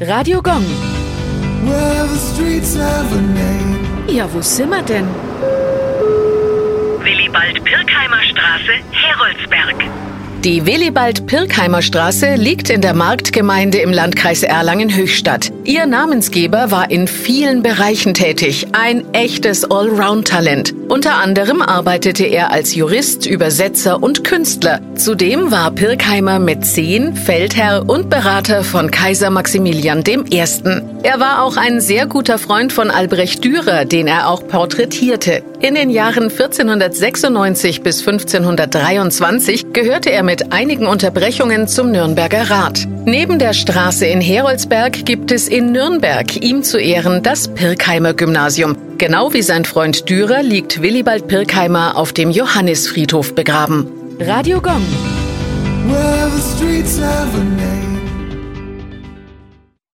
Radio Gong. Well, the streets have a name. Ja, wo sind wir denn? Willibald-Pirkheimer Straße, Heroldsberg. Die Willibald-Pirkheimer Straße liegt in der Marktgemeinde im Landkreis Erlangen-Höchstadt. Ihr Namensgeber war in vielen Bereichen tätig, ein echtes Allround-Talent. Unter anderem arbeitete er als Jurist, Übersetzer und Künstler. Zudem war Pirkheimer Mäzen, Feldherr und Berater von Kaiser Maximilian I. Er war auch ein sehr guter Freund von Albrecht Dürer, den er auch porträtierte. In den Jahren 1496 bis 1523 gehörte er mit einigen Unterbrechungen zum Nürnberger Rat. Neben der Straße in Heroldsberg gibt es in Nürnberg ihm zu Ehren das Pirkheimer Gymnasium. Genau wie sein Freund Dürer liegt Willibald Pirkheimer auf dem Johannisfriedhof begraben. Radio Gong. Well,